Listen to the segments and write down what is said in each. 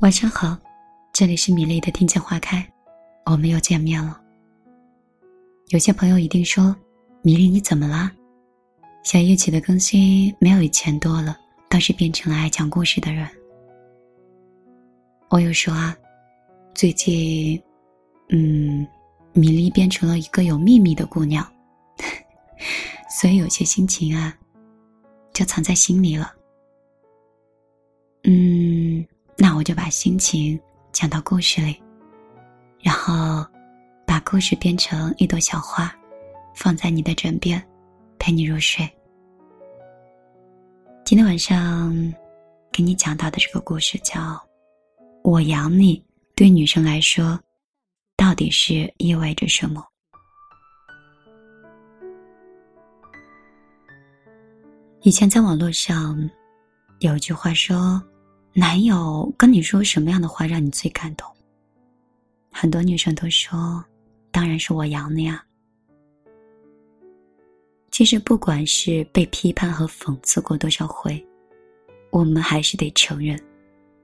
晚上好，这里是米粒的听见花开，我们又见面了。有些朋友一定说：“米粒你怎么啦？小叶起的更新没有以前多了，倒是变成了爱讲故事的人。”我有说啊，最近，嗯，米粒变成了一个有秘密的姑娘，所以有些心情啊，就藏在心里了。嗯，那我就把心情讲到故事里，然后把故事编成一朵小花，放在你的枕边，陪你入睡。今天晚上给你讲到的这个故事叫。我养你，对女生来说，到底是意味着什么？以前在网络上有一句话说：“男友跟你说什么样的话让你最感动？”很多女生都说：“当然是我养你啊。”其实，不管是被批判和讽刺过多少回，我们还是得承认。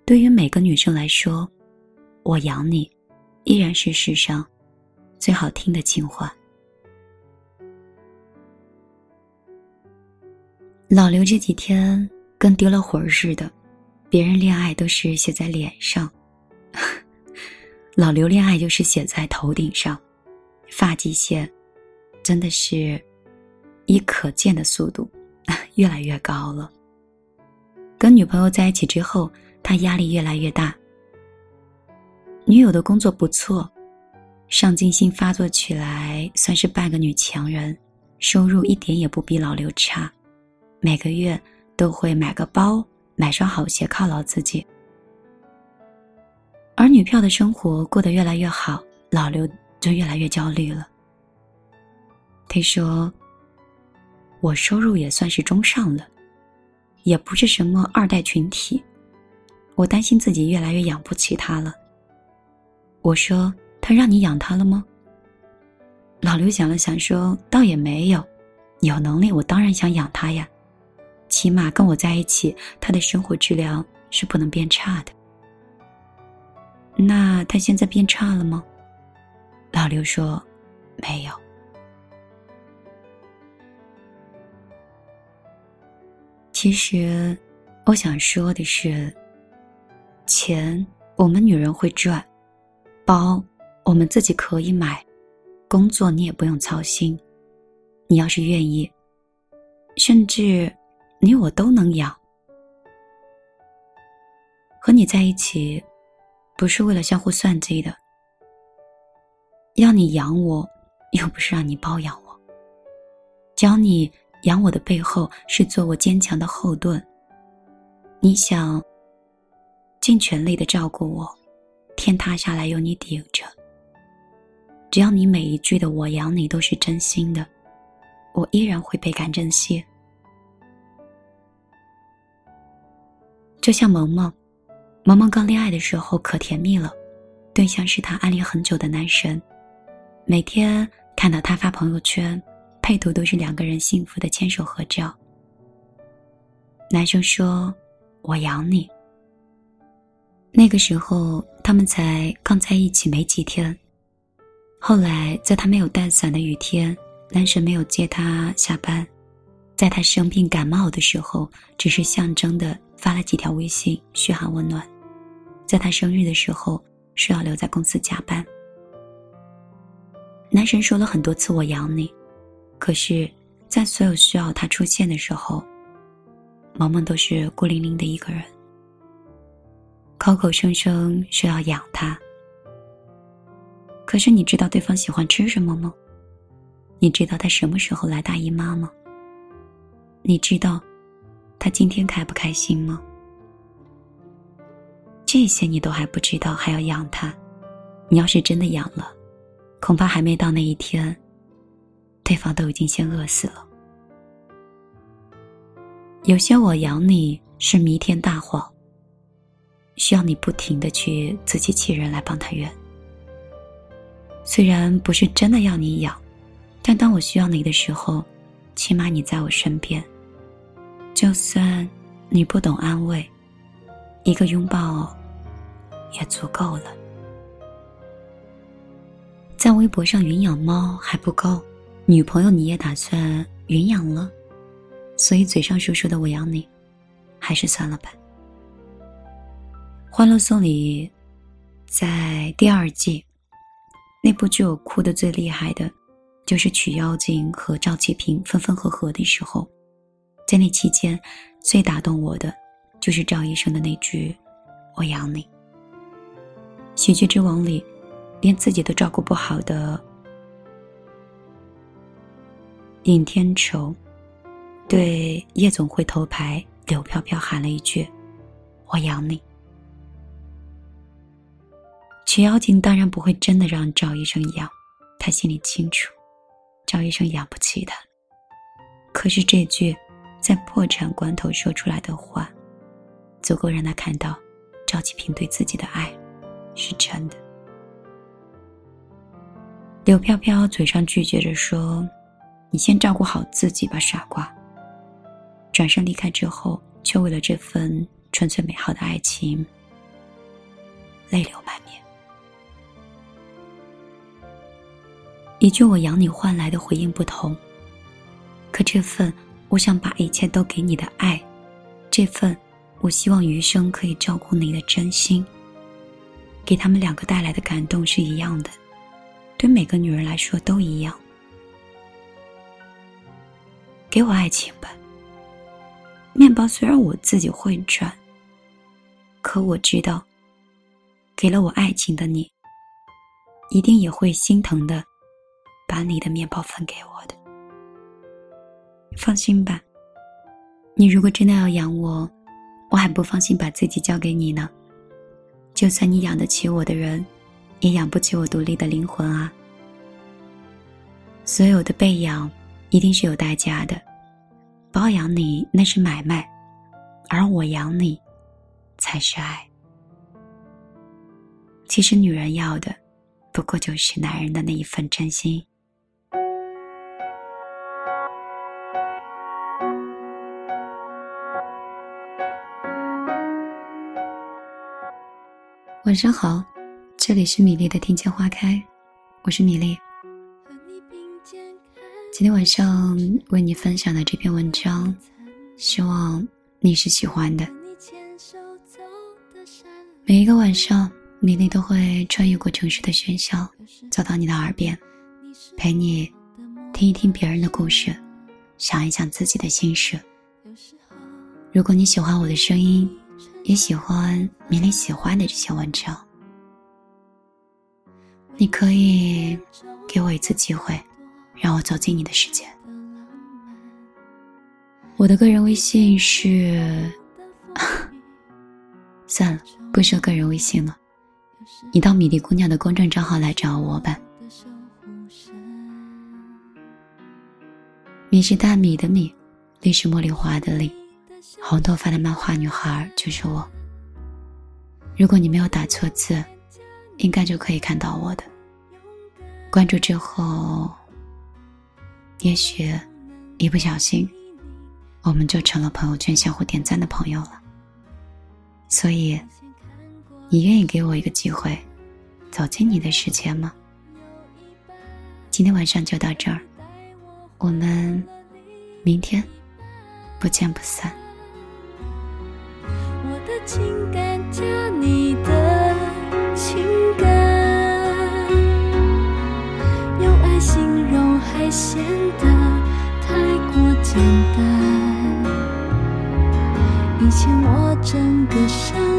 对于每个女生来说，“我养你”依然是世上最好听的情话。老刘这几天跟丢了魂似的，别人恋爱都是写在脸上，老刘恋爱就是写在头顶上，发际线真的是以可见的速度 越来越高了。跟女朋友在一起之后。他压力越来越大。女友的工作不错，上进心发作起来，算是半个女强人，收入一点也不比老刘差，每个月都会买个包、买双好鞋犒劳自己。而女票的生活过得越来越好，老刘就越来越焦虑了。他说：“我收入也算是中上了，也不是什么二代群体。”我担心自己越来越养不起他了。我说：“他让你养他了吗？”老刘想了想说：“倒也没有，有能力我当然想养他呀，起码跟我在一起，他的生活质量是不能变差的。”那他现在变差了吗？老刘说：“没有。”其实，我想说的是。钱我们女人会赚，包我们自己可以买，工作你也不用操心。你要是愿意，甚至你我都能养。和你在一起，不是为了相互算计的。要你养我，又不是让你包养我。教你养我的背后，是做我坚强的后盾。你想？尽全力的照顾我，天塌下来有你顶着。只要你每一句的“我养你”都是真心的，我依然会倍感珍惜。就像萌萌，萌萌刚恋爱的时候可甜蜜了，对象是他暗恋很久的男神，每天看到他发朋友圈，配图都是两个人幸福的牵手合照。男生说：“我养你。”那个时候，他们才刚在一起没几天。后来，在他没有带伞的雨天，男神没有接他下班；在他生病感冒的时候，只是象征的发了几条微信嘘寒问暖；在他生日的时候，说要留在公司加班。男神说了很多次“我养你”，可是，在所有需要他出现的时候，萌萌都是孤零零的一个人。口口声声说要养他，可是你知道对方喜欢吃什么吗？你知道他什么时候来大姨妈吗？你知道他今天开不开心吗？这些你都还不知道，还要养他？你要是真的养了，恐怕还没到那一天，对方都已经先饿死了。有些我养你是弥天大谎。需要你不停的去自欺欺人来帮他圆。虽然不是真的要你养，但当我需要你的时候，起码你在我身边。就算你不懂安慰，一个拥抱，也足够了。在微博上云养猫还不够，女朋友你也打算云养了，所以嘴上说说的我养你，还是算了吧。《欢乐颂》里，在第二季，那部剧我哭的最厉害的，就是曲妖精和赵启平分分合合的时候，在那期间，最打动我的，就是赵医生的那句。我养你。喜剧之王里，连自己都照顾不好的尹天仇，对夜总会头牌柳飘飘喊了一句：“我养你。”曲妖精当然不会真的让赵医生养，他心里清楚，赵医生养不起他。可是这句在破产关头说出来的话，足够让他看到。赵启平对自己的爱，是真的。柳飘飘嘴上拒绝着说：“你先照顾好自己吧，傻瓜。”转身离开之后，却为了这份纯粹美好的爱情，泪流满面。一句“我养你”换来的回应不同，可这份我想把一切都给你的爱，这份。我希望余生可以照顾你的真心，给他们两个带来的感动是一样的，对每个女人来说都一样。给我爱情吧。面包虽然我自己会赚，可我知道，给了我爱情的你，一定也会心疼的，把你的面包分给我的。放心吧，你如果真的要养我。我还不放心把自己交给你呢。就算你养得起我的人，也养不起我独立的灵魂啊。所有的被养，一定是有代价的。包养你那是买卖，而我养你，才是爱。其实女人要的，不过就是男人的那一份真心。晚上好，这里是米粒的听见花开，我是米粒。今天晚上为你分享的这篇文章，希望你是喜欢的。每一个晚上，米粒都会穿越过城市的喧嚣，走到你的耳边，陪你听一听别人的故事，想一想自己的心事。如果你喜欢我的声音。也喜欢米粒喜欢的这些文章，你可以给我一次机会，让我走进你的世界。我的个人微信是，算了，不说个人微信了，你到米粒姑娘的公众账号来找我吧。米是大米的米，粒是茉莉花的粒。红头发的漫画女孩就是我。如果你没有打错字，应该就可以看到我的。关注之后，也许一不小心，我们就成了朋友圈相互点赞的朋友了。所以，你愿意给我一个机会，走进你的世界吗？今天晚上就到这儿，我们明天不见不散。情感加你的情感，用爱形容还显得太过简单。以前我整个身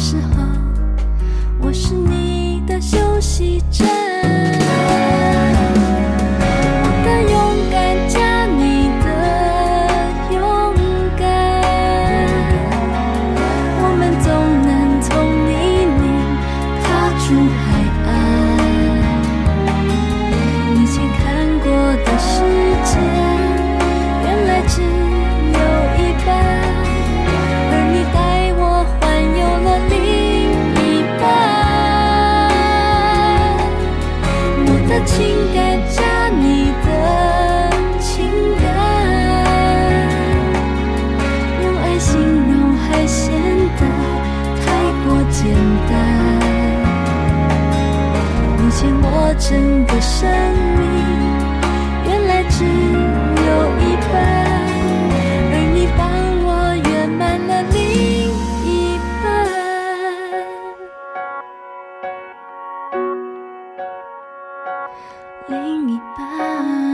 时候，整个生命，原来只有一半，而你帮我圆满了另一半，另一半。